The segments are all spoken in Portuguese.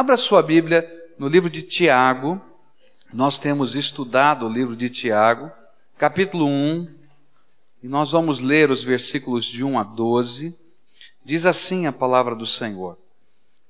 Abra sua Bíblia no livro de Tiago. Nós temos estudado o livro de Tiago, capítulo 1, e nós vamos ler os versículos de 1 a 12. Diz assim a palavra do Senhor: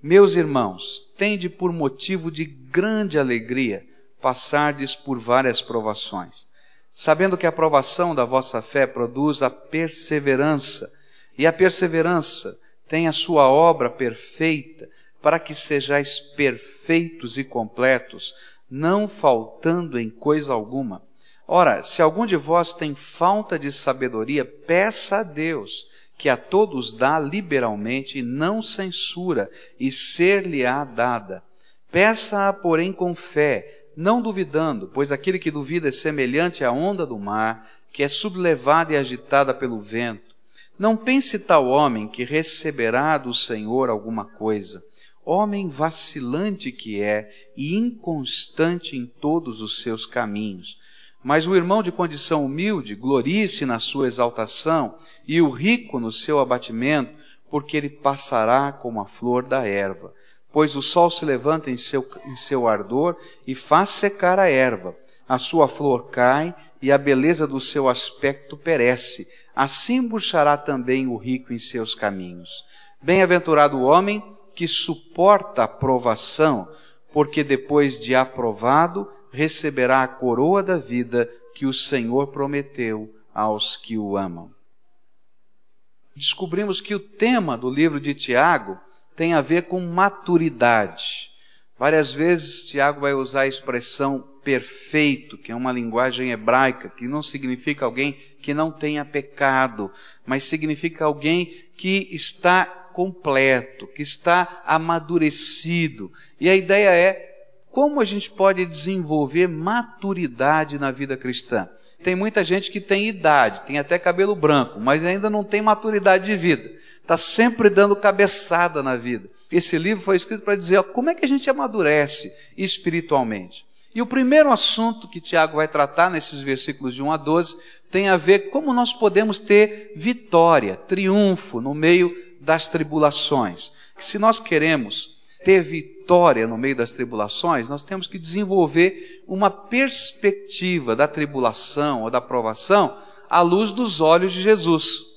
Meus irmãos, tende por motivo de grande alegria passardes por várias provações, sabendo que a provação da vossa fé produz a perseverança, e a perseverança tem a sua obra perfeita, para que sejais perfeitos e completos, não faltando em coisa alguma. Ora, se algum de vós tem falta de sabedoria, peça a Deus, que a todos dá liberalmente e não censura, e ser-lhe-á dada. Peça-a, porém, com fé, não duvidando, pois aquele que duvida é semelhante à onda do mar, que é sublevada e agitada pelo vento. Não pense tal homem que receberá do Senhor alguma coisa. Homem vacilante que é e inconstante em todos os seus caminhos. Mas o irmão de condição humilde glorie-se na sua exaltação, e o rico no seu abatimento, porque ele passará como a flor da erva pois o sol se levanta em seu, em seu ardor e faz secar a erva, a sua flor cai e a beleza do seu aspecto perece. Assim murchará também o rico em seus caminhos. Bem-aventurado o homem que suporta a provação, porque depois de aprovado receberá a coroa da vida que o Senhor prometeu aos que o amam. Descobrimos que o tema do livro de Tiago tem a ver com maturidade. Várias vezes Tiago vai usar a expressão perfeito, que é uma linguagem hebraica, que não significa alguém que não tenha pecado, mas significa alguém que está completo, que está amadurecido. E a ideia é como a gente pode desenvolver maturidade na vida cristã. Tem muita gente que tem idade, tem até cabelo branco, mas ainda não tem maturidade de vida. Está sempre dando cabeçada na vida. Esse livro foi escrito para dizer ó, como é que a gente amadurece espiritualmente. E o primeiro assunto que Tiago vai tratar nesses versículos de 1 a 12 tem a ver como nós podemos ter vitória, triunfo no meio das tribulações. Se nós queremos ter vitória no meio das tribulações, nós temos que desenvolver uma perspectiva da tribulação ou da provação à luz dos olhos de Jesus.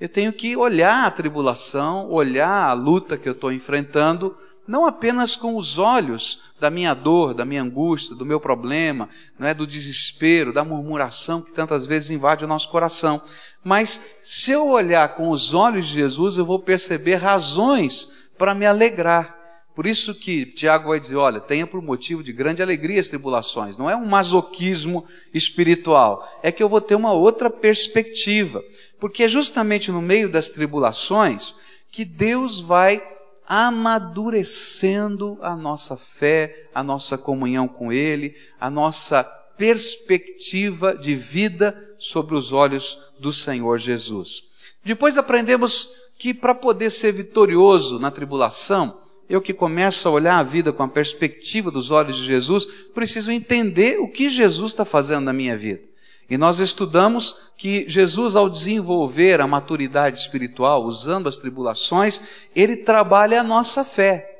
Eu tenho que olhar a tribulação, olhar a luta que eu estou enfrentando, não apenas com os olhos da minha dor, da minha angústia, do meu problema, não é do desespero, da murmuração que tantas vezes invade o nosso coração, mas se eu olhar com os olhos de Jesus, eu vou perceber razões para me alegrar. Por isso que Tiago vai dizer, olha, tenha por motivo de grande alegria as tribulações. Não é um masoquismo espiritual, é que eu vou ter uma outra perspectiva. Porque é justamente no meio das tribulações que Deus vai amadurecendo a nossa fé, a nossa comunhão com Ele, a nossa perspectiva de vida sobre os olhos do Senhor Jesus. Depois aprendemos que para poder ser vitorioso na tribulação, eu que começo a olhar a vida com a perspectiva dos olhos de Jesus, preciso entender o que Jesus está fazendo na minha vida. E nós estudamos que Jesus, ao desenvolver a maturidade espiritual, usando as tribulações, ele trabalha a nossa fé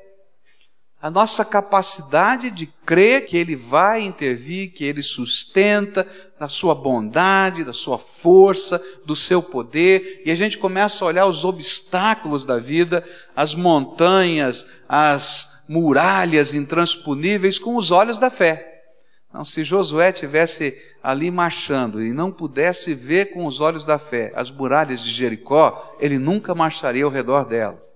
a nossa capacidade de crer que Ele vai intervir, que Ele sustenta, da sua bondade, da sua força, do seu poder, e a gente começa a olhar os obstáculos da vida, as montanhas, as muralhas intransponíveis com os olhos da fé. Não, se Josué tivesse ali marchando e não pudesse ver com os olhos da fé as muralhas de Jericó, ele nunca marcharia ao redor delas.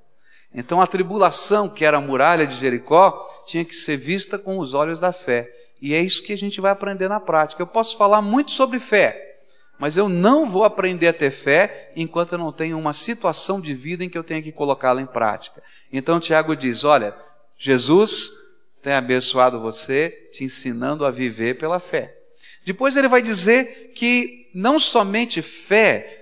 Então a tribulação, que era a muralha de Jericó, tinha que ser vista com os olhos da fé. E é isso que a gente vai aprender na prática. Eu posso falar muito sobre fé, mas eu não vou aprender a ter fé enquanto eu não tenho uma situação de vida em que eu tenha que colocá-la em prática. Então Tiago diz: Olha, Jesus tem abençoado você, te ensinando a viver pela fé. Depois ele vai dizer que não somente fé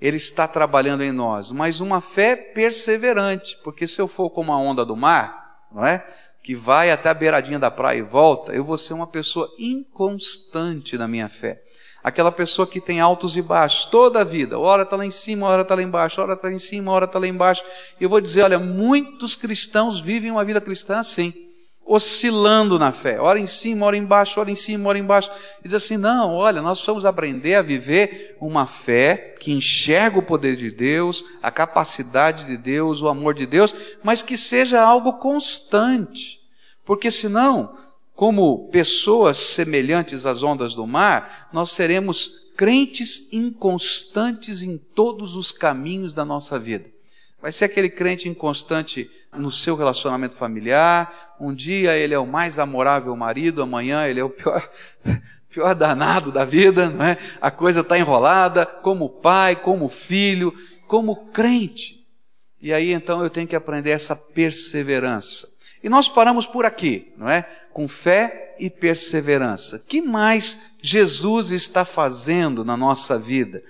ele está trabalhando em nós, mas uma fé perseverante, porque se eu for como a onda do mar, não é? Que vai até a beiradinha da praia e volta, eu vou ser uma pessoa inconstante na minha fé. Aquela pessoa que tem altos e baixos toda a vida. Hora está lá em cima, hora está lá embaixo, hora está lá em cima, hora está lá embaixo. E eu vou dizer, olha, muitos cristãos vivem uma vida cristã assim oscilando na fé, ora em cima, ora embaixo, ora em cima, ora embaixo. E diz assim: não, olha, nós precisamos aprender a viver uma fé que enxerga o poder de Deus, a capacidade de Deus, o amor de Deus, mas que seja algo constante. Porque senão, como pessoas semelhantes às ondas do mar, nós seremos crentes inconstantes em todos os caminhos da nossa vida. Vai ser aquele crente inconstante no seu relacionamento familiar. Um dia ele é o mais amorável marido, amanhã ele é o pior, pior danado da vida, não é? A coisa está enrolada, como pai, como filho, como crente. E aí então eu tenho que aprender essa perseverança. E nós paramos por aqui, não é? Com fé e perseverança. Que mais Jesus está fazendo na nossa vida?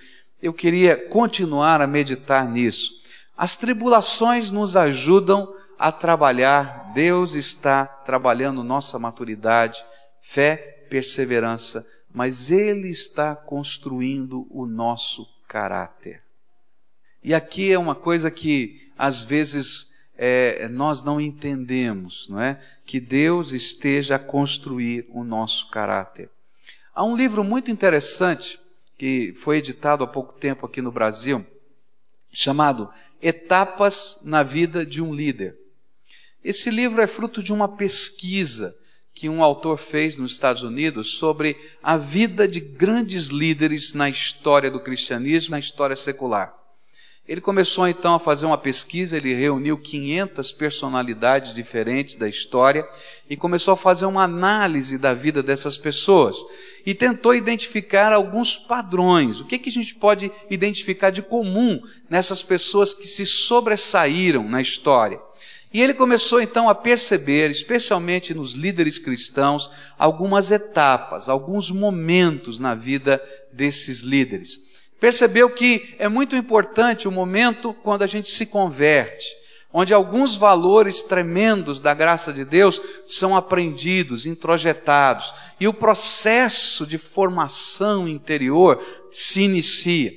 Eu queria continuar a meditar nisso. As tribulações nos ajudam a trabalhar, Deus está trabalhando nossa maturidade, fé, perseverança, mas Ele está construindo o nosso caráter. E aqui é uma coisa que às vezes é, nós não entendemos, não é? Que Deus esteja a construir o nosso caráter. Há um livro muito interessante que foi editado há pouco tempo aqui no Brasil, chamado Etapas na Vida de um Líder. Esse livro é fruto de uma pesquisa que um autor fez nos Estados Unidos sobre a vida de grandes líderes na história do cristianismo, na história secular. Ele começou então a fazer uma pesquisa, ele reuniu 500 personalidades diferentes da história e começou a fazer uma análise da vida dessas pessoas e tentou identificar alguns padrões. O que, que a gente pode identificar de comum nessas pessoas que se sobressaíram na história? E ele começou então a perceber, especialmente nos líderes cristãos, algumas etapas, alguns momentos na vida desses líderes. Percebeu que é muito importante o momento quando a gente se converte, onde alguns valores tremendos da graça de Deus são aprendidos, introjetados, e o processo de formação interior se inicia.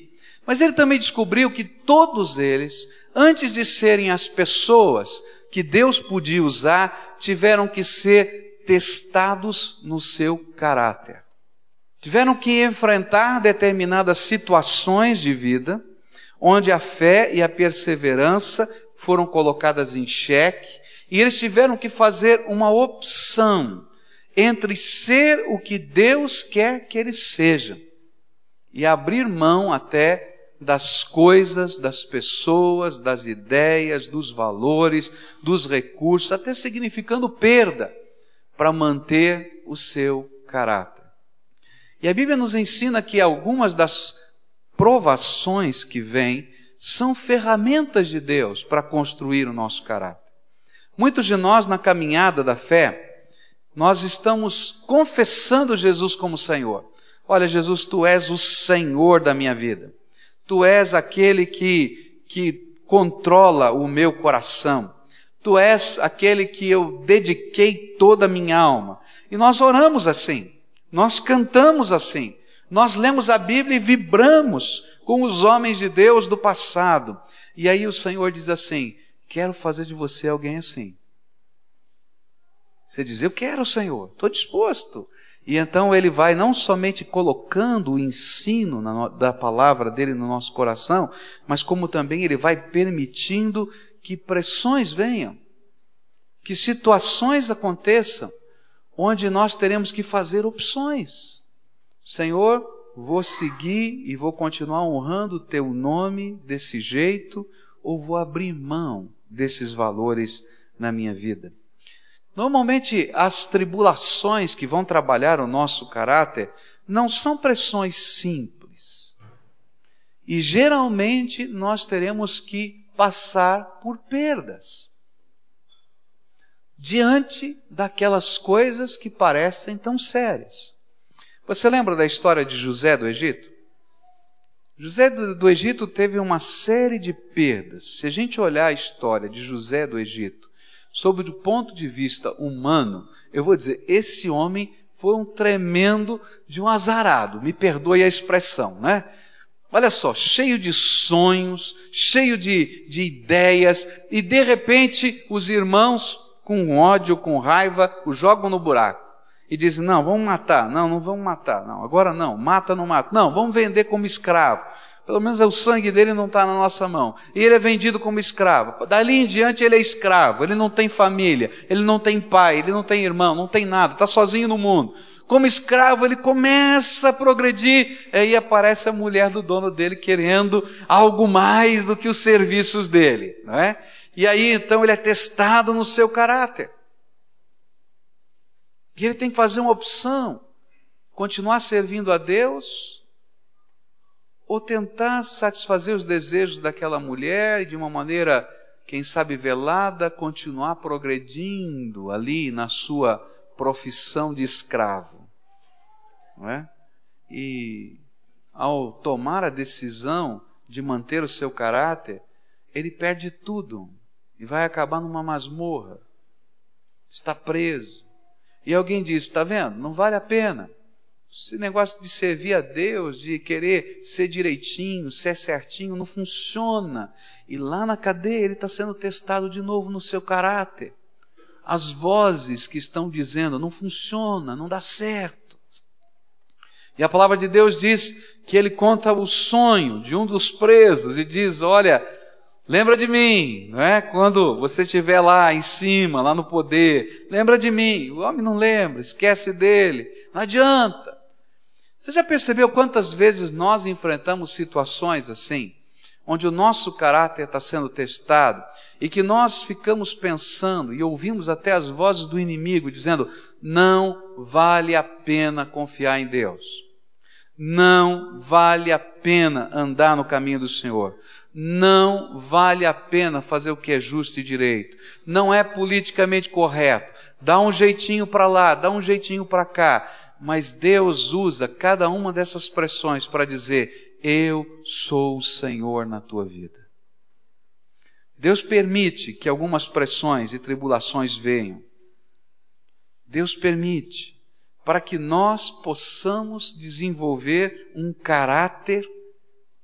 Mas ele também descobriu que todos eles, antes de serem as pessoas que Deus podia usar, tiveram que ser testados no seu caráter. Tiveram que enfrentar determinadas situações de vida, onde a fé e a perseverança foram colocadas em xeque, e eles tiveram que fazer uma opção entre ser o que Deus quer que eles sejam e abrir mão até das coisas, das pessoas, das ideias, dos valores, dos recursos, até significando perda para manter o seu caráter. E a Bíblia nos ensina que algumas das provações que vêm são ferramentas de Deus para construir o nosso caráter. Muitos de nós, na caminhada da fé, nós estamos confessando Jesus como Senhor. Olha, Jesus, tu és o Senhor da minha vida. Tu és aquele que, que controla o meu coração. Tu és aquele que eu dediquei toda a minha alma. E nós oramos assim. Nós cantamos assim. Nós lemos a Bíblia e vibramos com os homens de Deus do passado. E aí o Senhor diz assim: Quero fazer de você alguém assim. Você diz: Eu quero, Senhor, estou disposto. E então ele vai não somente colocando o ensino na, da palavra dele no nosso coração, mas como também ele vai permitindo que pressões venham, que situações aconteçam, onde nós teremos que fazer opções. Senhor, vou seguir e vou continuar honrando o teu nome desse jeito, ou vou abrir mão desses valores na minha vida? Normalmente, as tribulações que vão trabalhar o nosso caráter não são pressões simples. E geralmente nós teremos que passar por perdas diante daquelas coisas que parecem tão sérias. Você lembra da história de José do Egito? José do Egito teve uma série de perdas. Se a gente olhar a história de José do Egito sob o ponto de vista humano, eu vou dizer, esse homem foi um tremendo de um azarado, me perdoe a expressão, né? Olha só, cheio de sonhos, cheio de, de ideias, e de repente os irmãos, com ódio, com raiva, o jogam no buraco. E dizem: Não, vamos matar. Não, não vamos matar. Não, agora não. Mata, não mata. Não, vamos vender como escravo. Pelo menos o sangue dele não está na nossa mão. E ele é vendido como escravo. Dali em diante ele é escravo. Ele não tem família. Ele não tem pai. Ele não tem irmão. Não tem nada. Está sozinho no mundo. Como escravo, ele começa a progredir. Aí aparece a mulher do dono dele querendo algo mais do que os serviços dele. Não é? E aí então ele é testado no seu caráter. E ele tem que fazer uma opção: continuar servindo a Deus ou tentar satisfazer os desejos daquela mulher e de uma maneira, quem sabe, velada, continuar progredindo ali na sua profissão de escravo. Não é? E ao tomar a decisão de manter o seu caráter, ele perde tudo e vai acabar numa masmorra. Está preso. E alguém diz: está vendo? Não vale a pena. Esse negócio de servir a Deus, de querer ser direitinho, ser certinho, não funciona. E lá na cadeia ele está sendo testado de novo no seu caráter. As vozes que estão dizendo não funciona, não dá certo. E a palavra de Deus diz que ele conta o sonho de um dos presos e diz: Olha, lembra de mim, não é? Quando você estiver lá em cima, lá no poder, lembra de mim. O homem não lembra, esquece dele. Não adianta. Você já percebeu quantas vezes nós enfrentamos situações assim, onde o nosso caráter está sendo testado e que nós ficamos pensando e ouvimos até as vozes do inimigo dizendo: não vale a pena confiar em Deus. Não vale a pena andar no caminho do Senhor. Não vale a pena fazer o que é justo e direito. Não é politicamente correto. Dá um jeitinho para lá, dá um jeitinho para cá mas Deus usa cada uma dessas pressões para dizer: Eu sou o Senhor na tua vida. Deus permite que algumas pressões e tribulações venham. Deus permite para que nós possamos desenvolver um caráter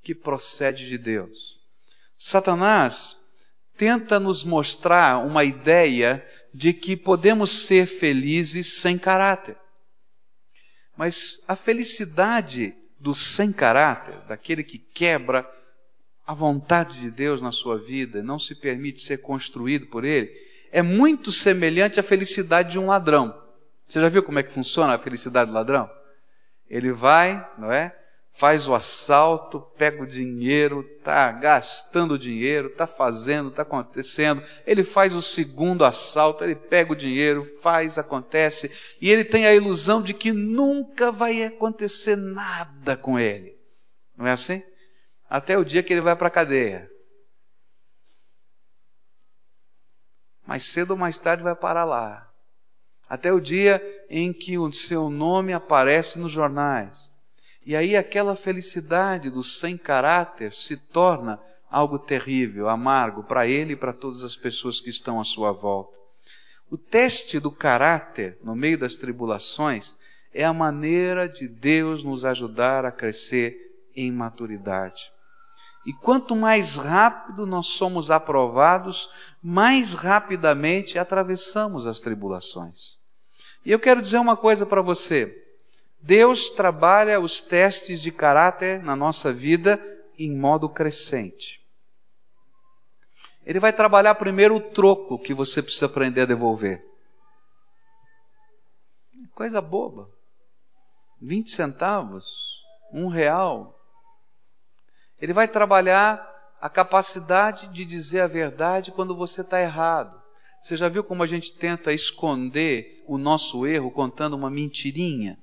que procede de Deus. Satanás tenta nos mostrar uma ideia de que podemos ser felizes sem caráter. Mas a felicidade do sem caráter, daquele que quebra a vontade de Deus na sua vida, não se permite ser construído por ele, é muito semelhante à felicidade de um ladrão. Você já viu como é que funciona a felicidade do ladrão? Ele vai, não é? Faz o assalto, pega o dinheiro, está gastando dinheiro, está fazendo, está acontecendo. Ele faz o segundo assalto, ele pega o dinheiro, faz, acontece, e ele tem a ilusão de que nunca vai acontecer nada com ele. Não é assim? Até o dia que ele vai para a cadeia. Mais cedo ou mais tarde vai parar lá. Até o dia em que o seu nome aparece nos jornais e aí aquela felicidade do sem caráter se torna algo terrível, amargo para ele e para todas as pessoas que estão à sua volta. O teste do caráter no meio das tribulações é a maneira de Deus nos ajudar a crescer em maturidade. E quanto mais rápido nós somos aprovados, mais rapidamente atravessamos as tribulações. E eu quero dizer uma coisa para você. Deus trabalha os testes de caráter na nossa vida em modo crescente. Ele vai trabalhar primeiro o troco que você precisa aprender a devolver. Coisa boba. 20 centavos, um real. Ele vai trabalhar a capacidade de dizer a verdade quando você está errado. Você já viu como a gente tenta esconder o nosso erro contando uma mentirinha?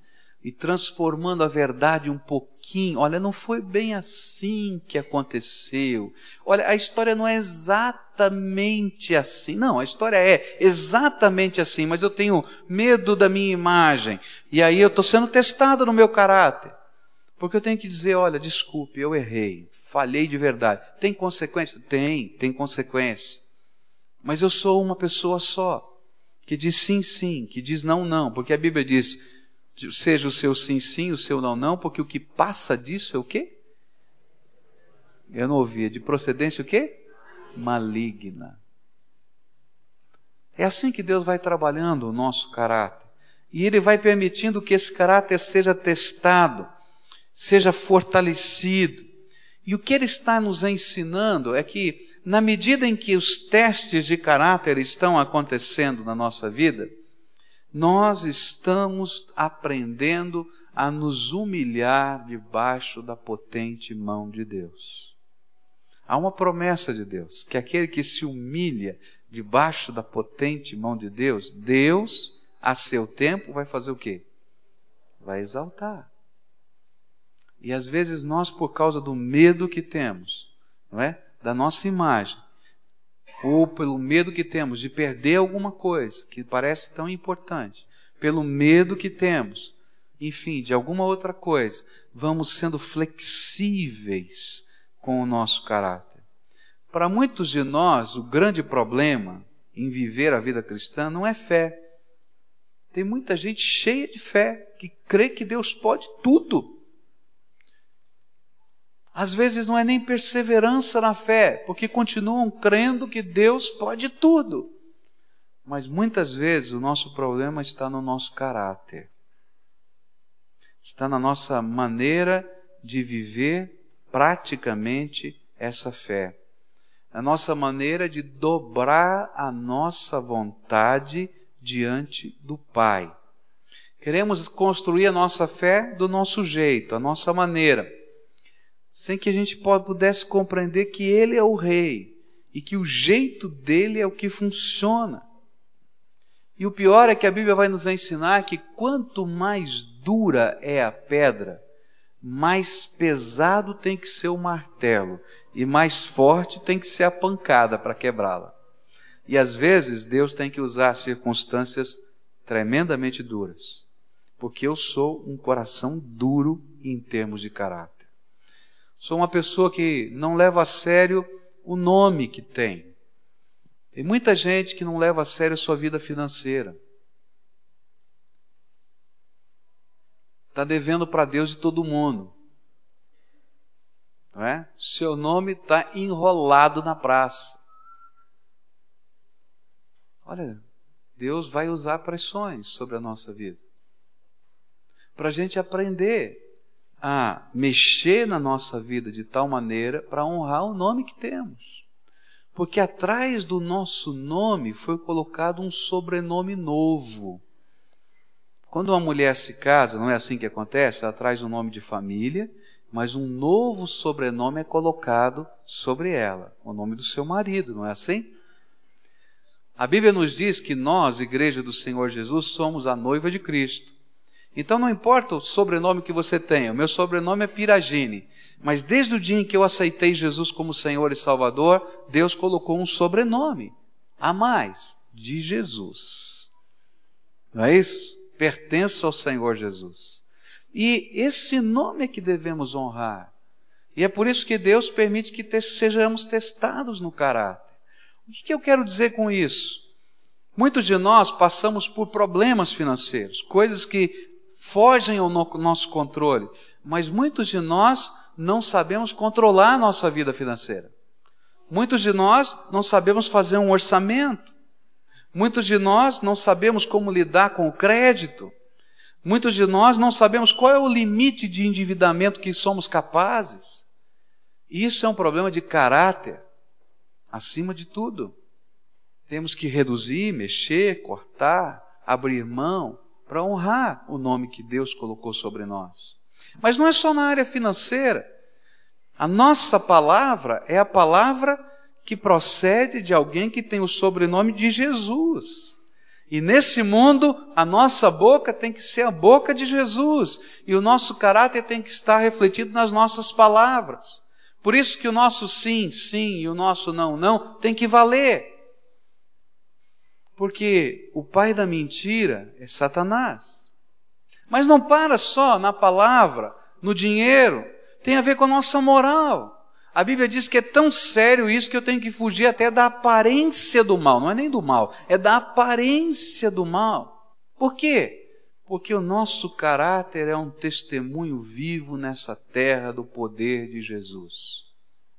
E transformando a verdade um pouquinho. Olha, não foi bem assim que aconteceu. Olha, a história não é exatamente assim. Não, a história é exatamente assim, mas eu tenho medo da minha imagem. E aí eu estou sendo testado no meu caráter. Porque eu tenho que dizer: olha, desculpe, eu errei, falhei de verdade. Tem consequência? Tem, tem consequência. Mas eu sou uma pessoa só, que diz sim, sim, que diz não, não, porque a Bíblia diz seja o seu sim, sim, o seu não, não, porque o que passa disso é o quê? Eu não ouvia. De procedência o quê? Maligna. É assim que Deus vai trabalhando o nosso caráter. E Ele vai permitindo que esse caráter seja testado, seja fortalecido. E o que Ele está nos ensinando é que, na medida em que os testes de caráter estão acontecendo na nossa vida, nós estamos aprendendo a nos humilhar debaixo da potente mão de Deus. Há uma promessa de Deus, que aquele que se humilha debaixo da potente mão de Deus, Deus, a seu tempo, vai fazer o quê? Vai exaltar. E às vezes nós, por causa do medo que temos, não é? Da nossa imagem, ou pelo medo que temos de perder alguma coisa que parece tão importante, pelo medo que temos, enfim, de alguma outra coisa, vamos sendo flexíveis com o nosso caráter. Para muitos de nós, o grande problema em viver a vida cristã não é fé. Tem muita gente cheia de fé, que crê que Deus pode tudo. Às vezes não é nem perseverança na fé, porque continuam crendo que Deus pode tudo. Mas muitas vezes o nosso problema está no nosso caráter, está na nossa maneira de viver praticamente essa fé, a nossa maneira de dobrar a nossa vontade diante do Pai. Queremos construir a nossa fé do nosso jeito, a nossa maneira sem que a gente pudesse compreender que Ele é o Rei e que o jeito dele é o que funciona. E o pior é que a Bíblia vai nos ensinar que quanto mais dura é a pedra, mais pesado tem que ser o martelo e mais forte tem que ser a pancada para quebrá-la. E às vezes Deus tem que usar circunstâncias tremendamente duras, porque eu sou um coração duro em termos de caráter. Sou uma pessoa que não leva a sério o nome que tem. Tem muita gente que não leva a sério a sua vida financeira. Está devendo para Deus e todo mundo. Não é? Seu nome está enrolado na praça. Olha, Deus vai usar pressões sobre a nossa vida. Para a gente aprender a mexer na nossa vida de tal maneira para honrar o nome que temos. Porque atrás do nosso nome foi colocado um sobrenome novo. Quando uma mulher se casa, não é assim que acontece? Ela traz um nome de família, mas um novo sobrenome é colocado sobre ela, o nome do seu marido, não é assim? A Bíblia nos diz que nós, Igreja do Senhor Jesus, somos a noiva de Cristo. Então não importa o sobrenome que você tenha, o meu sobrenome é Piragine. Mas desde o dia em que eu aceitei Jesus como Senhor e Salvador, Deus colocou um sobrenome a mais de Jesus. Não é isso? Pertenço ao Senhor Jesus. E esse nome é que devemos honrar. E é por isso que Deus permite que sejamos testados no caráter. O que, que eu quero dizer com isso? Muitos de nós passamos por problemas financeiros, coisas que fogem ao nosso controle, mas muitos de nós não sabemos controlar a nossa vida financeira. Muitos de nós não sabemos fazer um orçamento. Muitos de nós não sabemos como lidar com o crédito. Muitos de nós não sabemos qual é o limite de endividamento que somos capazes. Isso é um problema de caráter, acima de tudo. Temos que reduzir, mexer, cortar, abrir mão, para honrar o nome que Deus colocou sobre nós. Mas não é só na área financeira. A nossa palavra é a palavra que procede de alguém que tem o sobrenome de Jesus. E nesse mundo, a nossa boca tem que ser a boca de Jesus, e o nosso caráter tem que estar refletido nas nossas palavras. Por isso que o nosso sim, sim e o nosso não, não tem que valer. Porque o pai da mentira é Satanás. Mas não para só na palavra, no dinheiro, tem a ver com a nossa moral. A Bíblia diz que é tão sério isso que eu tenho que fugir até da aparência do mal. Não é nem do mal, é da aparência do mal. Por quê? Porque o nosso caráter é um testemunho vivo nessa terra do poder de Jesus.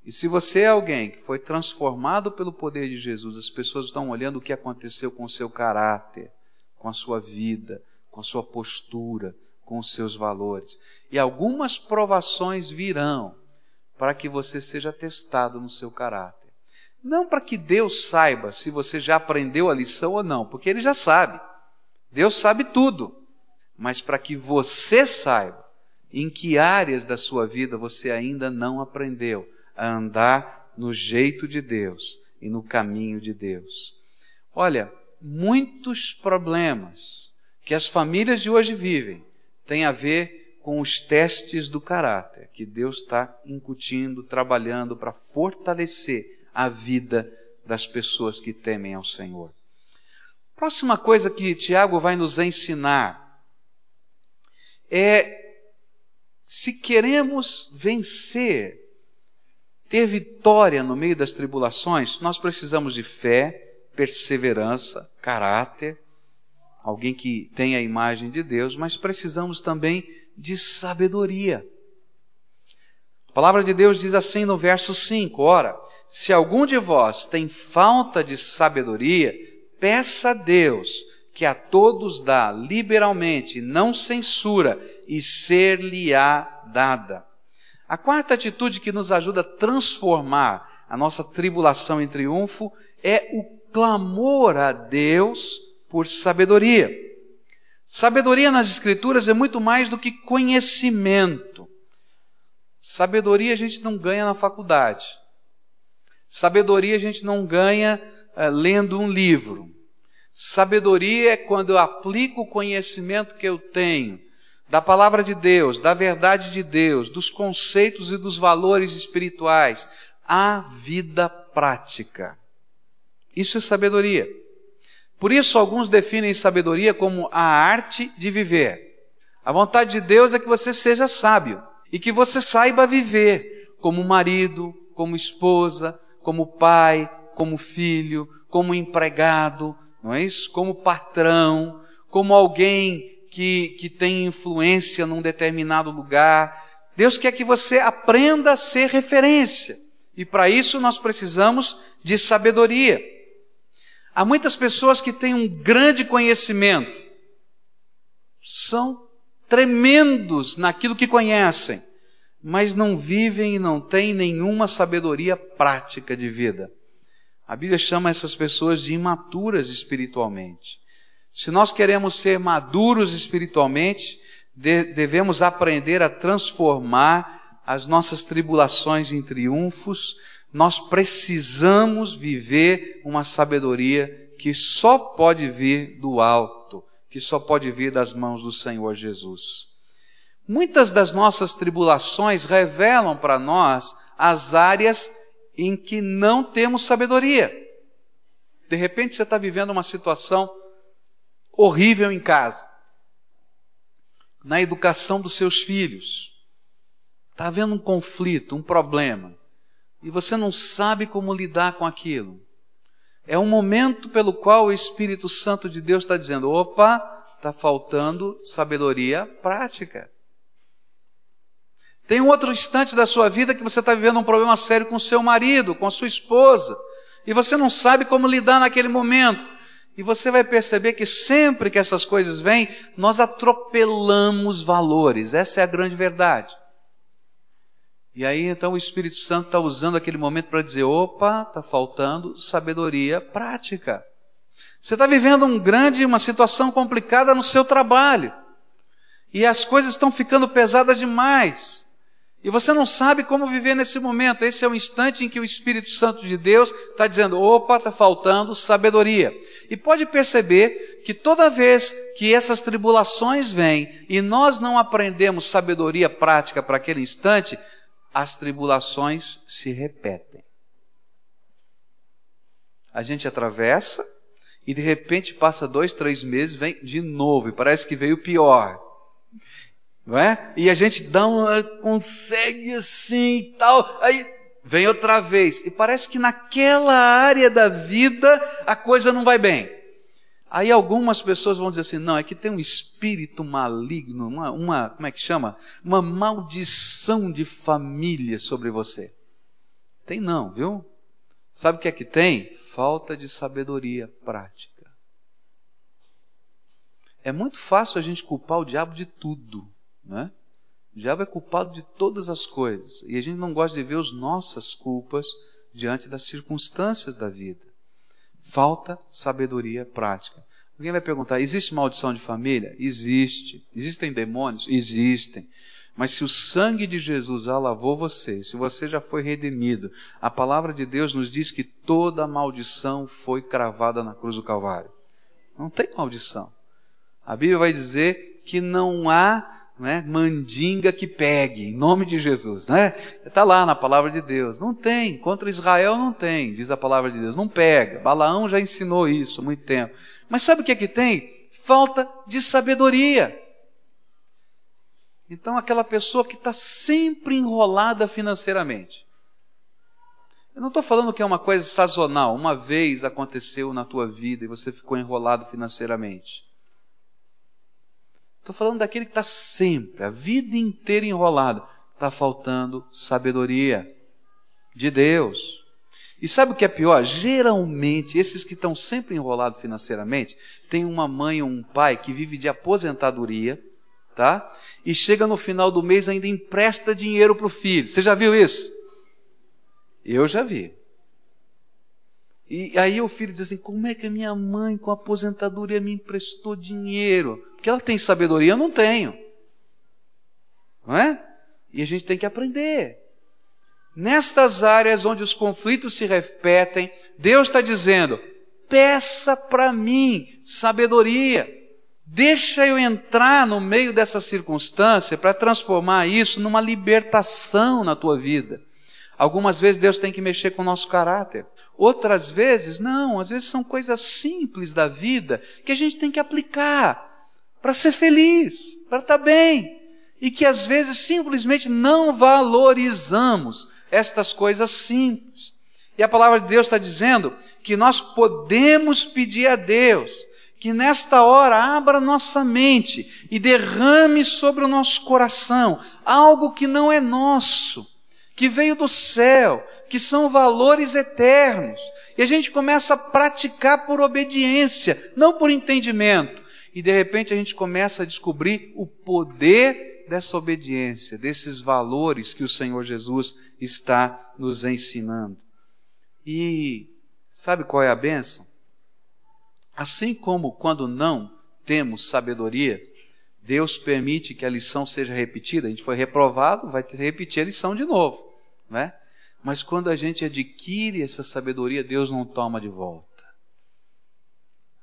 E se você é alguém que foi transformado pelo poder de Jesus, as pessoas estão olhando o que aconteceu com o seu caráter, com a sua vida, com a sua postura, com os seus valores. E algumas provações virão para que você seja testado no seu caráter. Não para que Deus saiba se você já aprendeu a lição ou não, porque Ele já sabe. Deus sabe tudo. Mas para que você saiba em que áreas da sua vida você ainda não aprendeu a andar no jeito de Deus e no caminho de Deus. Olha, muitos problemas que as famílias de hoje vivem têm a ver com os testes do caráter que Deus está incutindo, trabalhando para fortalecer a vida das pessoas que temem ao Senhor. Próxima coisa que Tiago vai nos ensinar é se queremos vencer, ter vitória no meio das tribulações, nós precisamos de fé, perseverança, caráter, alguém que tem a imagem de Deus, mas precisamos também de sabedoria. A palavra de Deus diz assim no verso 5: Ora, se algum de vós tem falta de sabedoria, peça a Deus, que a todos dá liberalmente, não censura, e ser-lhe-á dada. A quarta atitude que nos ajuda a transformar a nossa tribulação em triunfo é o clamor a Deus por sabedoria. Sabedoria nas Escrituras é muito mais do que conhecimento. Sabedoria a gente não ganha na faculdade. Sabedoria a gente não ganha uh, lendo um livro. Sabedoria é quando eu aplico o conhecimento que eu tenho da palavra de Deus, da verdade de Deus, dos conceitos e dos valores espirituais à vida prática. Isso é sabedoria. Por isso, alguns definem sabedoria como a arte de viver. A vontade de Deus é que você seja sábio e que você saiba viver como marido, como esposa, como pai, como filho, como empregado, não é isso? Como patrão, como alguém que, que tem influência num determinado lugar. Deus quer que você aprenda a ser referência. E para isso nós precisamos de sabedoria. Há muitas pessoas que têm um grande conhecimento, são tremendos naquilo que conhecem, mas não vivem e não têm nenhuma sabedoria prática de vida. A Bíblia chama essas pessoas de imaturas espiritualmente. Se nós queremos ser maduros espiritualmente, devemos aprender a transformar as nossas tribulações em triunfos. Nós precisamos viver uma sabedoria que só pode vir do alto, que só pode vir das mãos do Senhor Jesus. Muitas das nossas tribulações revelam para nós as áreas em que não temos sabedoria. De repente você está vivendo uma situação horrível em casa, na educação dos seus filhos. Está havendo um conflito, um problema, e você não sabe como lidar com aquilo. É um momento pelo qual o Espírito Santo de Deus está dizendo: opa, está faltando sabedoria prática. Tem um outro instante da sua vida que você está vivendo um problema sério com seu marido, com sua esposa, e você não sabe como lidar naquele momento. E você vai perceber que sempre que essas coisas vêm, nós atropelamos valores. Essa é a grande verdade. E aí então o Espírito Santo está usando aquele momento para dizer: opa, está faltando sabedoria prática. Você está vivendo um grande, uma situação complicada no seu trabalho. E as coisas estão ficando pesadas demais. E você não sabe como viver nesse momento. Esse é o instante em que o Espírito Santo de Deus está dizendo: opa, está faltando sabedoria. E pode perceber que toda vez que essas tribulações vêm e nós não aprendemos sabedoria prática para aquele instante, as tribulações se repetem. A gente atravessa e de repente passa dois, três meses, vem de novo e parece que veio pior não é? E a gente dá uma, consegue assim e tal, aí vem outra vez. E parece que naquela área da vida a coisa não vai bem. Aí algumas pessoas vão dizer assim: não, é que tem um espírito maligno, uma, uma como é que chama? Uma maldição de família sobre você. Tem não, viu? Sabe o que é que tem? Falta de sabedoria prática. É muito fácil a gente culpar o diabo de tudo, né? O diabo é culpado de todas as coisas e a gente não gosta de ver as nossas culpas diante das circunstâncias da vida. Falta sabedoria prática. Alguém vai perguntar: existe maldição de família? Existe. Existem demônios? Existem. Mas se o sangue de Jesus já lavou você, se você já foi redimido, a palavra de Deus nos diz que toda maldição foi cravada na cruz do Calvário. Não tem maldição. A Bíblia vai dizer que não há né, mandinga que pegue, em nome de Jesus, né? Está lá na palavra de Deus. Não tem, contra Israel não tem, diz a palavra de Deus. Não pega. Balaão já ensinou isso há muito tempo. Mas sabe o que é que tem? Falta de sabedoria. Então, aquela pessoa que está sempre enrolada financeiramente. Eu não estou falando que é uma coisa sazonal, uma vez aconteceu na tua vida e você ficou enrolado financeiramente. Estou falando daquele que está sempre, a vida inteira enrolado. Está faltando sabedoria de Deus. E sabe o que é pior? Geralmente, esses que estão sempre enrolados financeiramente, tem uma mãe ou um pai que vive de aposentadoria, tá? E chega no final do mês ainda empresta dinheiro para o filho. Você já viu isso? Eu já vi. E aí o filho diz assim: como é que a minha mãe, com aposentadoria, me emprestou dinheiro? Porque ela tem sabedoria, eu não tenho. Não é? E a gente tem que aprender. Nestas áreas onde os conflitos se repetem, Deus está dizendo: peça para mim sabedoria. Deixa eu entrar no meio dessa circunstância para transformar isso numa libertação na tua vida. Algumas vezes Deus tem que mexer com o nosso caráter. Outras vezes, não, às vezes são coisas simples da vida que a gente tem que aplicar para ser feliz, para estar tá bem. E que às vezes simplesmente não valorizamos estas coisas simples. E a palavra de Deus está dizendo que nós podemos pedir a Deus que nesta hora abra nossa mente e derrame sobre o nosso coração algo que não é nosso que veio do céu, que são valores eternos. E a gente começa a praticar por obediência, não por entendimento. E de repente a gente começa a descobrir o poder dessa obediência, desses valores que o Senhor Jesus está nos ensinando. E sabe qual é a bênção? Assim como quando não temos sabedoria, Deus permite que a lição seja repetida. A gente foi reprovado, vai repetir a lição de novo, né? Mas quando a gente adquire essa sabedoria, Deus não toma de volta.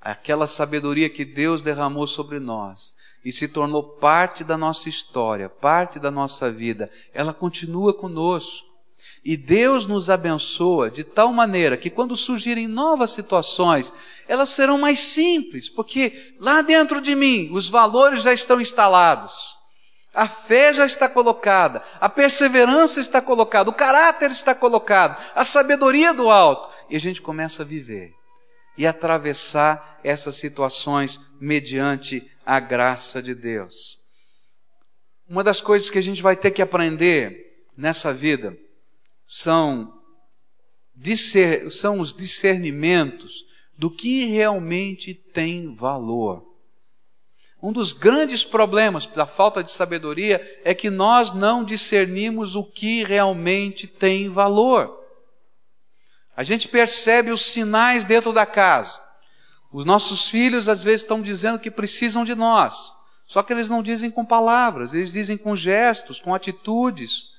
Aquela sabedoria que Deus derramou sobre nós e se tornou parte da nossa história, parte da nossa vida, ela continua conosco. E Deus nos abençoa de tal maneira que quando surgirem novas situações, elas serão mais simples, porque lá dentro de mim os valores já estão instalados. A fé já está colocada, a perseverança está colocada, o caráter está colocado, a sabedoria do alto. E a gente começa a viver e atravessar essas situações mediante a graça de Deus. Uma das coisas que a gente vai ter que aprender nessa vida são, são os discernimentos do que realmente tem valor. Um dos grandes problemas da falta de sabedoria é que nós não discernimos o que realmente tem valor. A gente percebe os sinais dentro da casa. Os nossos filhos às vezes estão dizendo que precisam de nós. Só que eles não dizem com palavras, eles dizem com gestos, com atitudes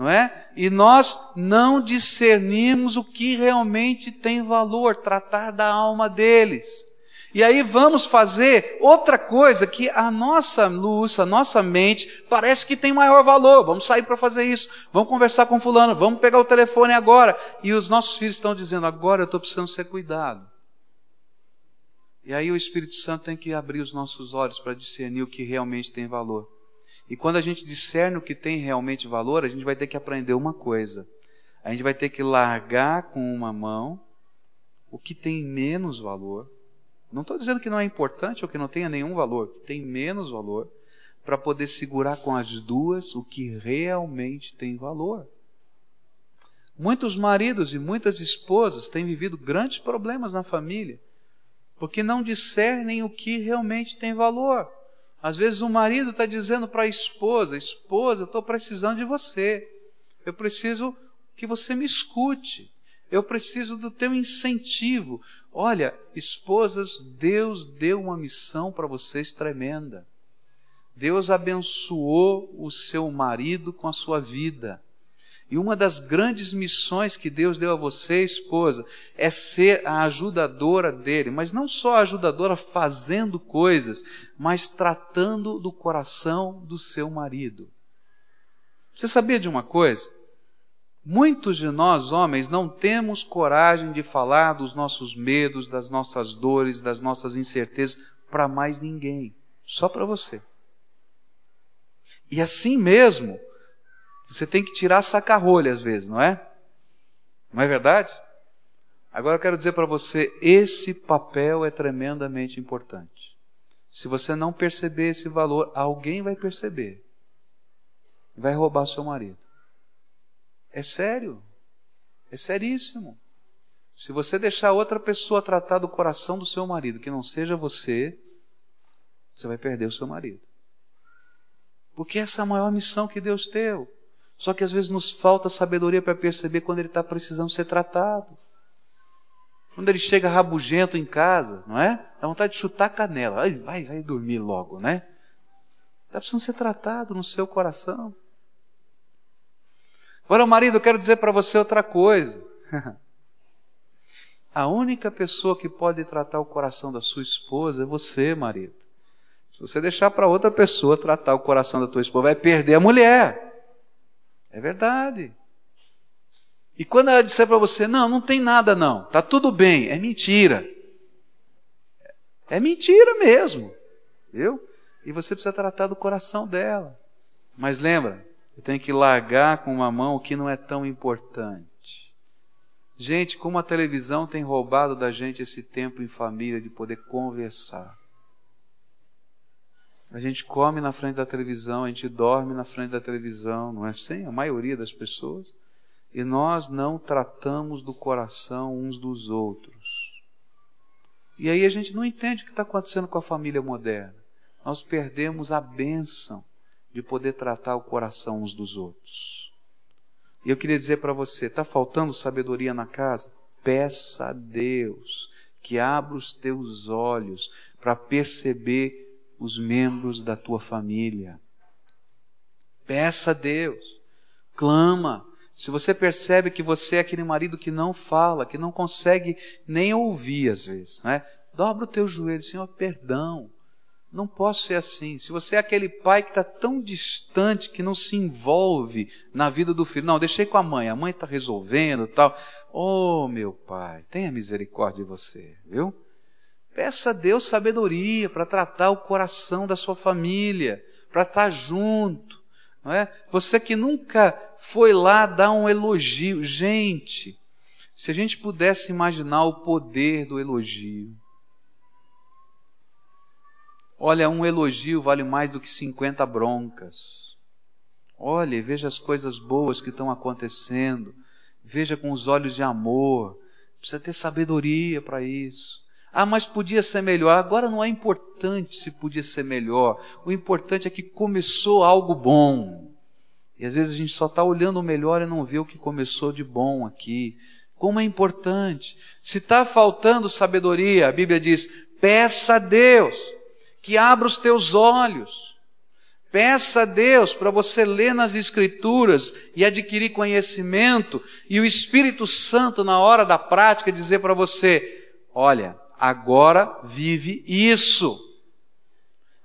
não é? E nós não discernimos o que realmente tem valor, tratar da alma deles. E aí vamos fazer outra coisa que a nossa luz, a nossa mente parece que tem maior valor. Vamos sair para fazer isso. Vamos conversar com fulano, vamos pegar o telefone agora. E os nossos filhos estão dizendo: "Agora eu estou precisando ser cuidado". E aí o Espírito Santo tem que abrir os nossos olhos para discernir o que realmente tem valor. E quando a gente discerne o que tem realmente valor, a gente vai ter que aprender uma coisa. A gente vai ter que largar com uma mão o que tem menos valor Não estou dizendo que não é importante ou que não tenha nenhum valor, que tem menos valor, para poder segurar com as duas o que realmente tem valor. Muitos maridos e muitas esposas têm vivido grandes problemas na família, porque não discernem o que realmente tem valor. Às vezes o marido está dizendo para a esposa: Esposa, eu estou precisando de você. Eu preciso que você me escute. Eu preciso do teu incentivo. Olha, esposas, Deus deu uma missão para vocês tremenda. Deus abençoou o seu marido com a sua vida. E uma das grandes missões que Deus deu a você, esposa, é ser a ajudadora dele, mas não só a ajudadora fazendo coisas, mas tratando do coração do seu marido. Você sabia de uma coisa? Muitos de nós, homens, não temos coragem de falar dos nossos medos, das nossas dores, das nossas incertezas para mais ninguém, só para você. E assim mesmo, você tem que tirar saca-rolha às vezes, não é? Não é verdade? Agora eu quero dizer para você, esse papel é tremendamente importante. Se você não perceber esse valor, alguém vai perceber. Vai roubar seu marido. É sério. É seríssimo. Se você deixar outra pessoa tratar do coração do seu marido, que não seja você, você vai perder o seu marido. Porque essa é a maior missão que Deus deu. Só que às vezes nos falta sabedoria para perceber quando ele está precisando ser tratado. Quando ele chega rabugento em casa, não é? Dá vontade de chutar a canela. Vai, vai, vai dormir logo, né? Está precisando ser tratado no seu coração. Agora, marido, eu quero dizer para você outra coisa. A única pessoa que pode tratar o coração da sua esposa é você, marido. Se você deixar para outra pessoa tratar o coração da tua esposa, vai perder a mulher. É verdade. E quando ela disser para você, não, não tem nada não, tá tudo bem, é mentira. É mentira mesmo, viu? E você precisa tratar do coração dela. Mas lembra, você tem que largar com uma mão o que não é tão importante. Gente, como a televisão tem roubado da gente esse tempo em família de poder conversar. A gente come na frente da televisão, a gente dorme na frente da televisão, não é assim? A maioria das pessoas. E nós não tratamos do coração uns dos outros. E aí a gente não entende o que está acontecendo com a família moderna. Nós perdemos a bênção de poder tratar o coração uns dos outros. E eu queria dizer para você: está faltando sabedoria na casa? Peça a Deus que abra os teus olhos para perceber os membros da tua família. Peça a Deus, clama. Se você percebe que você é aquele marido que não fala, que não consegue nem ouvir às vezes, né? Dobra o teu joelho, Senhor, perdão. Não posso ser assim. Se você é aquele pai que está tão distante que não se envolve na vida do filho, não, deixei com a mãe, a mãe está resolvendo tal. Oh, meu pai, tenha misericórdia de você, viu? Peça a Deus sabedoria para tratar o coração da sua família, para estar junto. Não é? Você que nunca foi lá dar um elogio. Gente, se a gente pudesse imaginar o poder do elogio. Olha, um elogio vale mais do que 50 broncas. Olha, veja as coisas boas que estão acontecendo. Veja com os olhos de amor. Precisa ter sabedoria para isso. Ah, mas podia ser melhor. Agora não é importante se podia ser melhor. O importante é que começou algo bom. E às vezes a gente só está olhando o melhor e não vê o que começou de bom aqui. Como é importante. Se está faltando sabedoria, a Bíblia diz: peça a Deus que abra os teus olhos. Peça a Deus para você ler nas Escrituras e adquirir conhecimento, e o Espírito Santo, na hora da prática, dizer para você: olha, agora vive isso.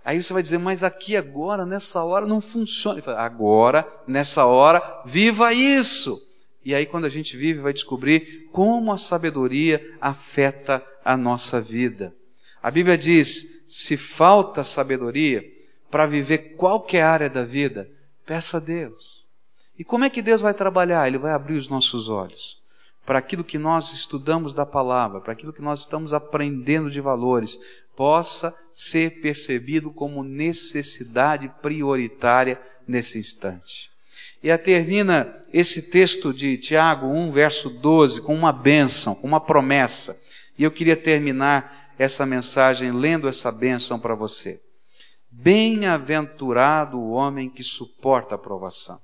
Aí você vai dizer, mas aqui agora, nessa hora, não funciona. Agora, nessa hora, viva isso. E aí, quando a gente vive, vai descobrir como a sabedoria afeta a nossa vida. A Bíblia diz: se falta sabedoria para viver qualquer área da vida, peça a Deus. E como é que Deus vai trabalhar? Ele vai abrir os nossos olhos para aquilo que nós estudamos da palavra, para aquilo que nós estamos aprendendo de valores, possa ser percebido como necessidade prioritária nesse instante. E a termina esse texto de Tiago 1, verso 12, com uma bênção, com uma promessa. E eu queria terminar essa mensagem lendo essa bênção para você. Bem-aventurado o homem que suporta a provação,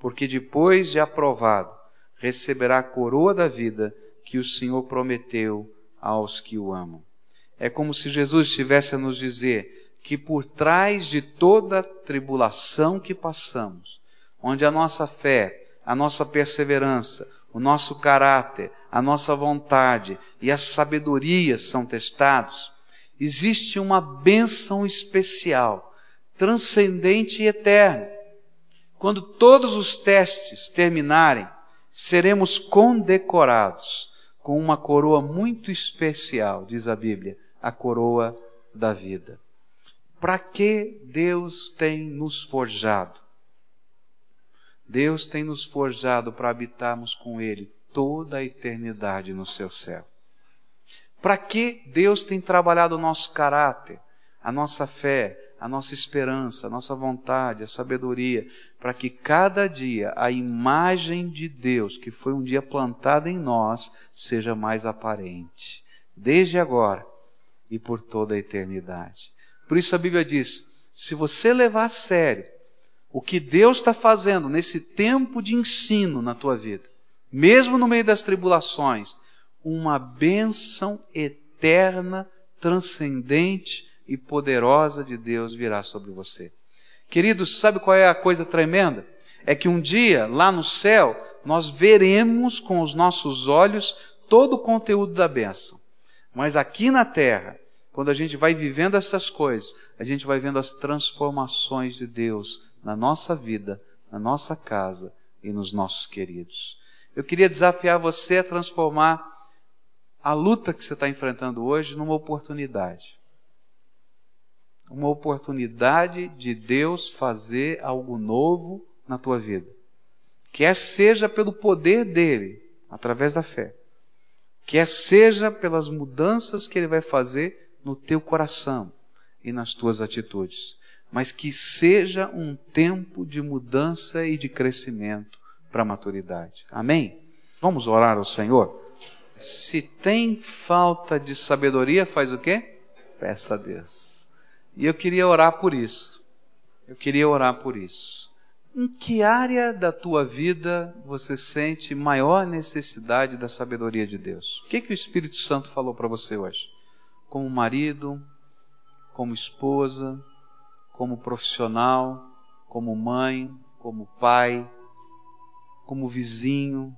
porque depois de aprovado, receberá a coroa da vida que o Senhor prometeu aos que o amam. É como se Jesus estivesse a nos dizer que por trás de toda tribulação que passamos, onde a nossa fé, a nossa perseverança, o nosso caráter, a nossa vontade e a sabedoria são testados, existe uma bênção especial, transcendente e eterna. Quando todos os testes terminarem, seremos condecorados com uma coroa muito especial, diz a Bíblia, a coroa da vida. Para que Deus tem nos forjado? Deus tem nos forjado para habitarmos com Ele toda a eternidade no seu céu. Para que Deus tem trabalhado o nosso caráter, a nossa fé, a nossa esperança, a nossa vontade, a sabedoria, para que cada dia a imagem de Deus que foi um dia plantada em nós seja mais aparente, desde agora e por toda a eternidade. Por isso a Bíblia diz: se você levar a sério o que Deus está fazendo nesse tempo de ensino na tua vida, mesmo no meio das tribulações, uma bênção eterna, transcendente e poderosa de Deus virá sobre você. Queridos, sabe qual é a coisa tremenda? É que um dia, lá no céu, nós veremos com os nossos olhos todo o conteúdo da bênção. Mas aqui na terra, quando a gente vai vivendo essas coisas, a gente vai vendo as transformações de Deus na nossa vida, na nossa casa e nos nossos queridos. Eu queria desafiar você a transformar a luta que você está enfrentando hoje numa oportunidade. Uma oportunidade de Deus fazer algo novo na tua vida. Quer seja pelo poder dele, através da fé. Quer seja pelas mudanças que ele vai fazer no teu coração e nas tuas atitudes mas que seja um tempo de mudança e de crescimento para a maturidade. Amém? Vamos orar ao Senhor? Se tem falta de sabedoria, faz o quê? Peça a Deus. E eu queria orar por isso. Eu queria orar por isso. Em que área da tua vida você sente maior necessidade da sabedoria de Deus? O que, que o Espírito Santo falou para você hoje? Como marido, como esposa, como profissional, como mãe, como pai, como vizinho?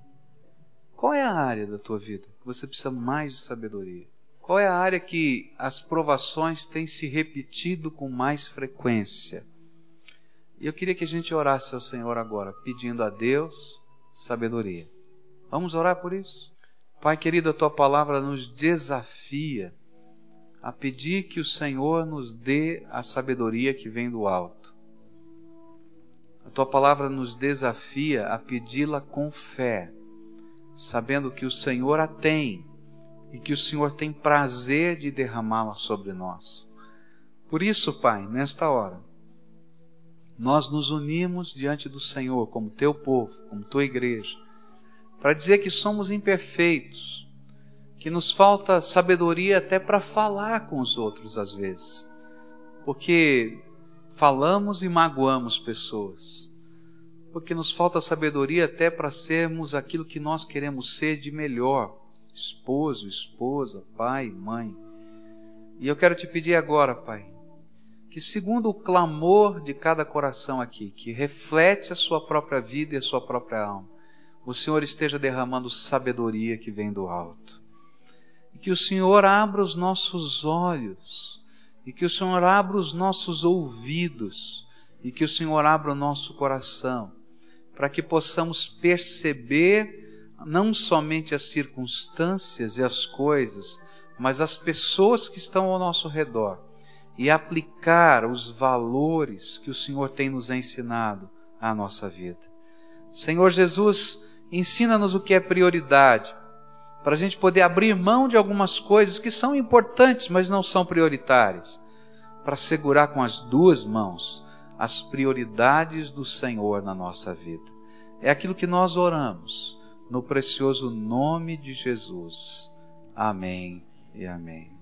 Qual é a área da tua vida que você precisa mais de sabedoria? Qual é a área que as provações têm se repetido com mais frequência? E eu queria que a gente orasse ao Senhor agora, pedindo a Deus sabedoria. Vamos orar por isso? Pai querido, a tua palavra nos desafia a pedir que o Senhor nos dê a sabedoria que vem do alto. A tua palavra nos desafia a pedi-la com fé, sabendo que o Senhor a tem e que o Senhor tem prazer de derramá-la sobre nós. Por isso, Pai, nesta hora, nós nos unimos diante do Senhor como teu povo, como tua igreja, para dizer que somos imperfeitos, que nos falta sabedoria até para falar com os outros às vezes, porque falamos e magoamos pessoas, porque nos falta sabedoria até para sermos aquilo que nós queremos ser de melhor, esposo, esposa, pai, mãe. E eu quero te pedir agora, Pai, que segundo o clamor de cada coração aqui, que reflete a sua própria vida e a sua própria alma, o Senhor esteja derramando sabedoria que vem do alto que o Senhor abra os nossos olhos, e que o Senhor abra os nossos ouvidos, e que o Senhor abra o nosso coração, para que possamos perceber não somente as circunstâncias e as coisas, mas as pessoas que estão ao nosso redor e aplicar os valores que o Senhor tem nos ensinado à nossa vida. Senhor Jesus, ensina-nos o que é prioridade, para a gente poder abrir mão de algumas coisas que são importantes, mas não são prioritárias, para segurar com as duas mãos as prioridades do Senhor na nossa vida. É aquilo que nós oramos, no precioso nome de Jesus. Amém e amém.